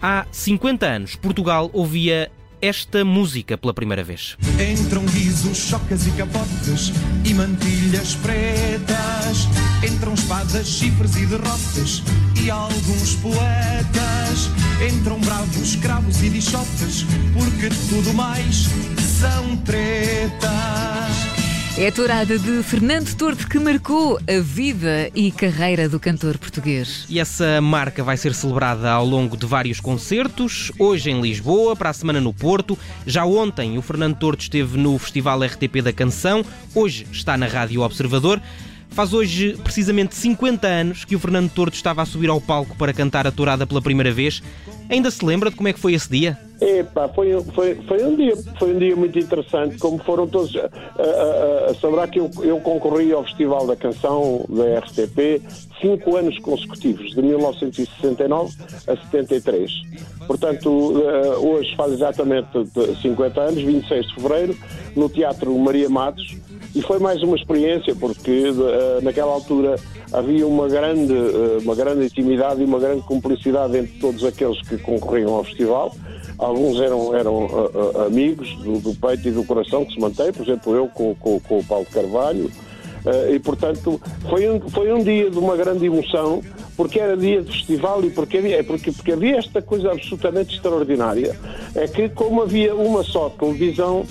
Há 50 anos, Portugal ouvia esta música pela primeira vez. Entram guizos, chocas e capotes e mantilhas pretas. Entram espadas, chifres e derrotes e alguns poetas. Entram bravos, escravos e bichotes, porque tudo mais são tretas. É a tourada de Fernando Tordo que marcou a vida e carreira do cantor português. E essa marca vai ser celebrada ao longo de vários concertos, hoje em Lisboa, para a semana no Porto. Já ontem o Fernando Tordo esteve no Festival RTP da Canção, hoje está na Rádio Observador. Faz hoje precisamente 50 anos que o Fernando Tordo estava a subir ao palco para cantar a tourada pela primeira vez. Ainda se lembra de como é que foi esse dia? Epá, foi, foi, foi, um dia, foi um dia muito interessante, como foram todos. Uh, uh, uh, saberá que eu, eu concorri ao Festival da Canção da RTP cinco anos consecutivos, de 1969 a 73. Portanto, hoje faz exatamente 50 anos, 26 de fevereiro, no Teatro Maria Matos, e foi mais uma experiência, porque naquela altura havia uma grande, uma grande intimidade e uma grande cumplicidade entre todos aqueles que concorriam ao festival. Alguns eram, eram uh, amigos do, do, peito e do coração que se mantém, por exemplo, eu com, com, com o Paulo Carvalho. e, portanto, foi um, foi um dia de uma grande emoção, porque era dia de festival e porque havia, porque, porque havia esta coisa absolutamente extraordinária. É que, como havia uma só televisão,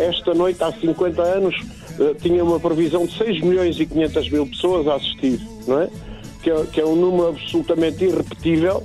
esta noite, há 50 anos, tinha uma previsão de 6 milhões e 500 mil pessoas a assistir, não é? Que é, que é um número absolutamente irrepetível,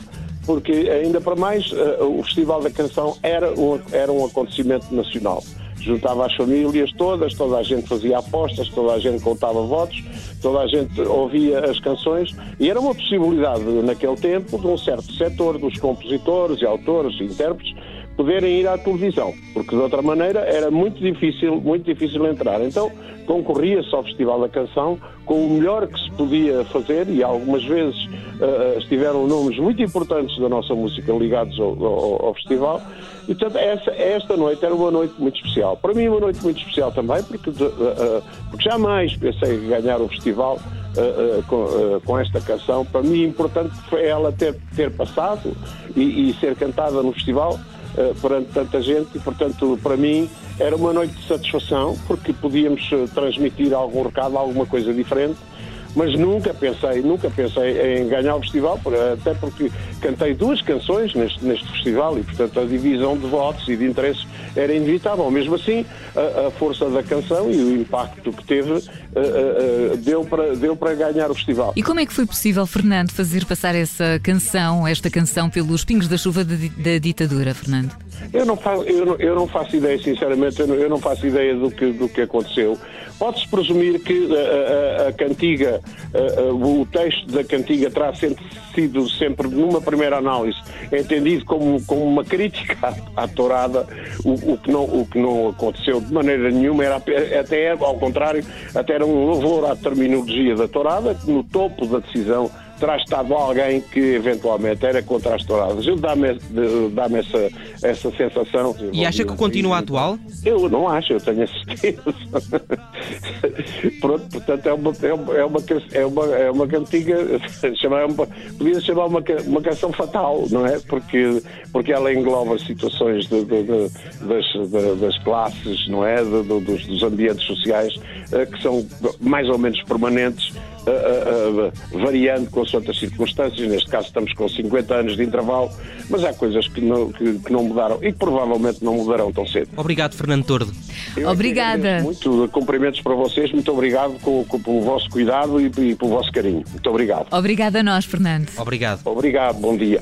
porque ainda para mais o Festival da Canção era um, era um acontecimento nacional. Juntava as famílias todas, toda a gente fazia apostas, toda a gente contava votos, toda a gente ouvia as canções e era uma possibilidade naquele tempo de um certo setor dos compositores e autores e intérpretes poderem ir à televisão, porque de outra maneira era muito difícil, muito difícil entrar. Então concorria-se ao Festival da Canção com o melhor que se podia fazer e algumas vezes uh, estiveram nomes muito importantes da nossa música ligados ao, ao, ao festival. E, portanto, essa, esta noite era uma noite muito especial. Para mim, uma noite muito especial também, porque, uh, uh, porque jamais pensei em ganhar o festival uh, com, com, esta canção. Para mim, importante foi ela ter, ter passado e, e ser cantada no festival uh, perante tanta gente e, portanto, para mim era uma noite de satisfação porque podíamos uh, transmitir algum recado, alguma coisa diferente mas nunca pensei, nunca pensei em ganhar o festival, até porque cantei duas canções neste, neste festival e, portanto, a divisão de votos e de interesses era inevitável. Mesmo assim, a, a força da canção e o impacto que teve uh, uh, deu, para, deu para ganhar o festival. E como é que foi possível, Fernando, fazer passar essa canção, esta canção, pelos pingos da chuva da, da ditadura, Fernando? Eu não, faço, eu, não, eu não faço ideia, sinceramente, eu não, eu não faço ideia do que, do que aconteceu. Pode-se presumir que a, a, a cantiga, a, o texto da cantiga terá sempre sido sempre, numa primeira análise, entendido como, como uma crítica à, à tourada, o, o, que não, o que não aconteceu de maneira nenhuma, era até ao contrário, até era um louvor à terminologia da tourada, no topo da decisão terá estado alguém que eventualmente era contra as touradas. Eu dá-me dá essa, essa sensação. E acha que continua atual? Eu não acho, eu tenho a certeza. Pronto, portanto é uma, é uma, é uma, é uma, é uma cantiga, chamar, uma, podia chamar uma, uma canção fatal, não é? Porque, porque ela engloba situações de, de, de, das, das classes, não é? dos, dos ambientes sociais eh, que são mais ou menos permanentes uh, uh, variando consoante as circunstâncias. Neste caso estamos com 50 anos de intervalo, mas há coisas que não, que, que não mudaram e que provavelmente não mudarão tão cedo. Obrigado, Fernando Tordo. Eu Obrigada. Muito cumprimentos para vocês, muito obrigado com, com, pelo vosso cuidado e, e pelo vosso carinho. Muito obrigado. Obrigada a nós, Fernando. Obrigado. Obrigado, bom dia.